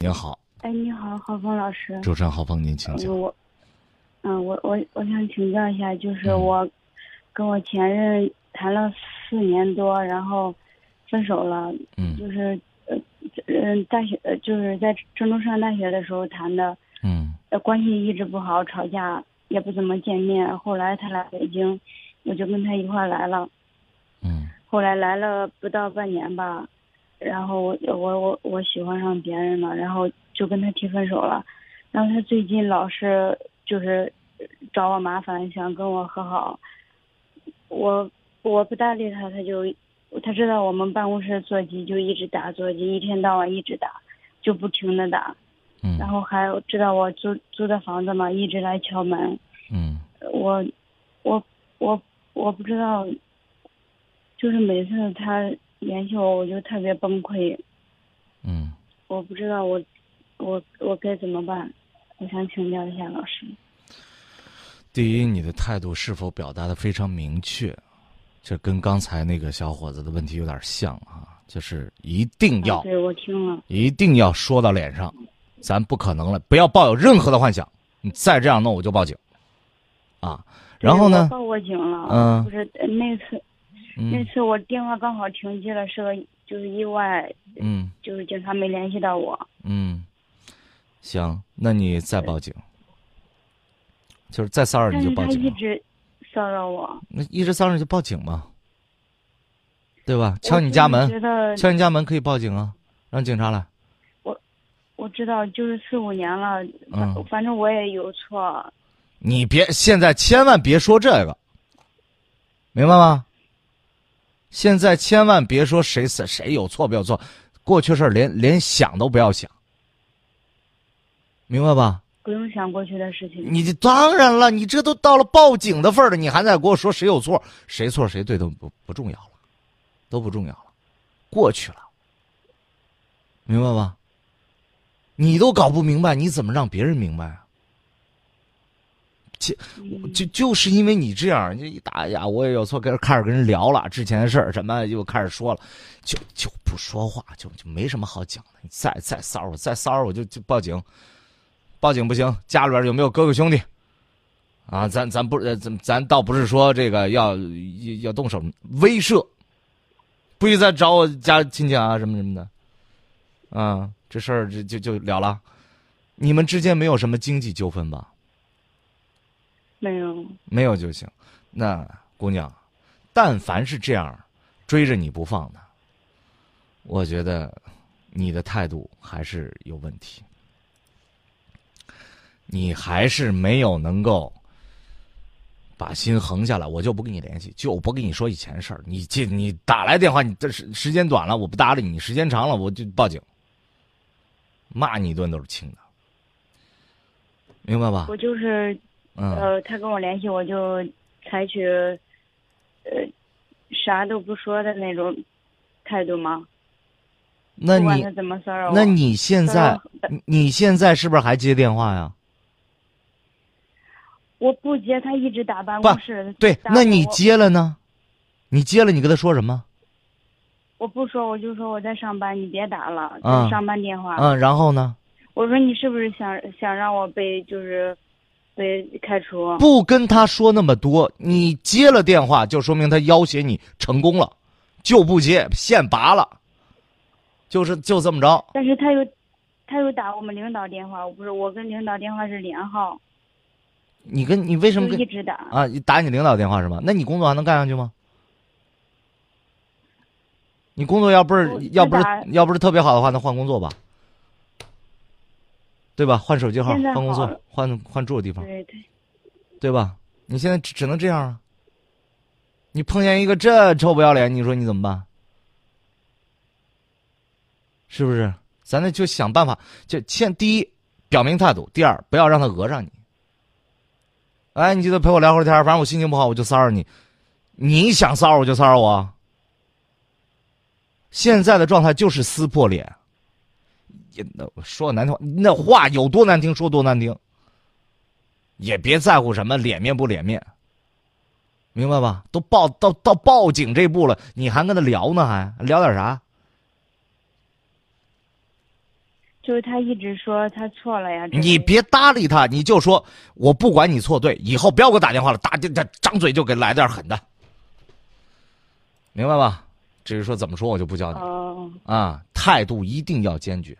您好，哎，你好，郝峰老师。主持人郝峰，您请讲。我，嗯，我我我想请教一下，就是嗯我跟我前任谈了四年多，然后分手了，嗯就是呃嗯大学呃就是在郑州上大学的时候谈的，嗯呃关系一直不好，吵架也不怎么见面。后来他来北京，我就跟他一块儿来了。嗯后来来了不到半年吧，然后我我我我喜欢上别人了，然后就跟他提分手了。然后他最近老是就是找我麻烦，想跟我和好。我我不搭理他，他就他知道我们办公室座机，就一直打座机，一天到晚一直打，就不停的打。嗯然后还有知道我租租的房子嘛，一直来敲门。嗯我我我我不知道，就是每次他联系我，我就特别崩溃。嗯，我不知道我我我该怎么办，我想请教一下老师。第一，你的态度是否表达的非常明确？这跟刚才那个小伙子的问题有点像啊，就是一定要啊、对我听了，一定要说到脸上，咱不可能了，不要抱有任何的幻想。你再这样弄，我就报警。啊，然后呢？报过警了。嗯不是呃那次那嗯次我电话刚好停机了，是个就是意外，嗯就是警察没联系到我。嗯，行，那你再报警，就是再骚扰你就报警他。一直骚扰我。那一直骚扰你就报警嘛，对吧？敲你家门敲你家门可以报警啊，让警察来。我知道，就是四五年了，嗯反正我也有错。你别现在千万别说这个，明白吗？现在千万别说谁谁谁有错没有错，过去事儿连连想都不要想，明白吧？不用想过去的事情。你这当然了，你这都到了报警的份儿了，你还在跟我说谁有错，谁错谁对都不不重要了，都不重要了，过去了，明白吧？你都搞不明白，你怎么让别人明白啊？嗯就就是因为你这样，就一打呀，我也有错，跟开始跟人聊了之前的事儿，什么又开始说了，就就不说话，就就没什么好讲的。你再再骚扰我，再骚扰我就就报警，报警不行，家里边有没有哥哥兄弟？啊，咱咱不呃咱咱倒不是说这个要要要动手威慑，不许再找我家亲戚啊什么什么的，啊，这事儿就就就了了。你们之间没有什么经济纠纷吧？没有，没有就行。那姑娘，但凡是这样追着你不放的，我觉得你的态度还是有问题。你还是没有能够把心横下来，我就不跟你联系，就不跟你说以前事儿。你这你打来电话，你这时时间短了我不搭理你，时间长了我就报警，骂你一顿都是轻的，明白吧？我就是嗯。呃，他跟我联系，我就采取呃啥都不说的那种态度吗？那你不管他怎么骚扰我，那你现在你你现在是不是还接电话呀？我不接，他一直打办公室。对，那你接了呢？你接了，你跟他说什么？我不说，我就说我在上班，你别打了，嗯上班电话。嗯，然后呢？我说你是不是想想让我被就是被开除？不跟他说那么多，你接了电话就说明他要挟你成功了，就不接，线拔了，就是就这么着。但是他又他又打我们领导电话，我不是我跟领导电话是连号，你跟你为什么跟一直打。啊你打你领导电话是吗？那你工作还能干上去吗？你工作要不是要不是要不是特别好的话，那换工作吧，对吧？换手机号，换工作，换换住的地方，对对，对吧？你现在只只能这样啊。你碰见一个这臭不要脸，你说你怎么办？是不是？咱那就想办法，就先第一表明态度，第二不要让他讹上你。哎，你记得陪我聊会儿天儿，反正我心情不好，我就骚扰你。你想骚扰我就骚扰我。现在的状态就是撕破脸，说难听话，那话有多难听说多难听。也别在乎什么脸面不脸面，明白吧？都报到到报警这步了，你还跟他聊呢？还聊点啥？就是他一直说他错了呀。你别搭理他，你就说我不管你错对，以后不要给我打电话了，打这这张嘴就给来点狠的，明白吧？至于说怎么说，我就不教你哦，啊，态度一定要坚决，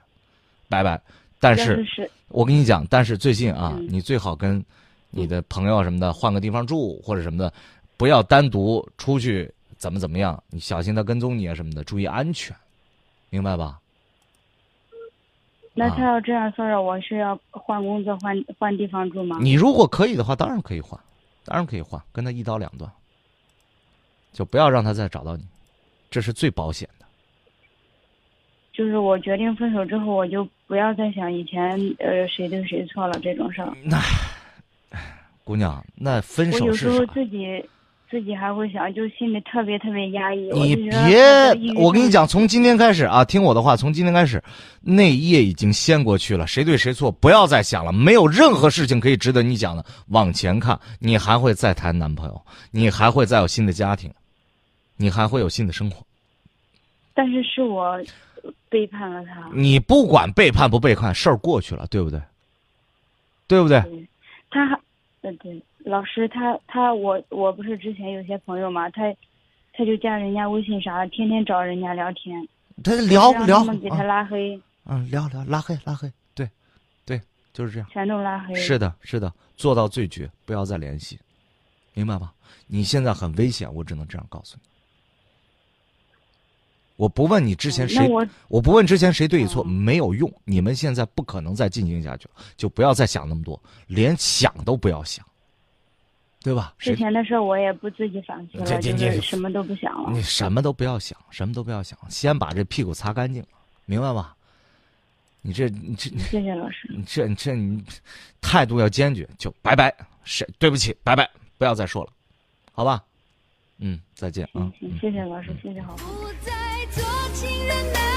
拜拜。但是是是我跟你讲，但是最近啊，嗯你最好跟你的朋友什么的换个地方住或者什么的，不要单独出去怎么怎么样，你小心他跟踪你啊什么的，注意安全，明白吧？啊那他要这样骚扰我，是要换工作、换换地方住吗？你如果可以的话，当然可以换，当然可以换，跟他一刀两断，就不要让他再找到你，这是最保险的。就是我决定分手之后，我就不要再想以前呃谁对谁错了这种事儿。那姑娘，那分我有时候？自己自己还会想，就心里特别特别压抑。你别我跟你讲，从今天开始啊，听我的话，从今天开始，那一页已经掀过去了，谁对谁错，不要再想了，没有任何事情可以值得你讲的。往前看，你还会再谈男朋友，你还会再有新的家庭，你还会有新的生活。但是是我背叛了他。你不管背叛不背叛，事儿过去了，对不对？对不对？对，他还，呃，对，老师，他他我我不是之前有些朋友嘛，他他就加人家微信啥的，天天找人家聊天，他聊不聊让他们给他啊？拉黑，嗯，聊聊拉黑拉黑，对，对，就是这样。全都拉黑。是的，是的，做到最绝，不要再联系，明白吗？你现在很危险，我只能这样告诉你。我不问你之前谁，我我不问之前谁对与错，哦没有用。你们现在不可能再进行下去了，就不要再想那么多，连想都不要想，对吧？之前的事我也不自己反思了，这这这就是什么都不想了。你什么都不要想，什么都不要想，先把这屁股擦干净，明白吧？你这你这谢谢老师。你这你这你态度要坚决，就拜拜，谁对不起，拜拜，不要再说了，好吧？嗯，再见啊谢谢老师，谢谢好。做情人。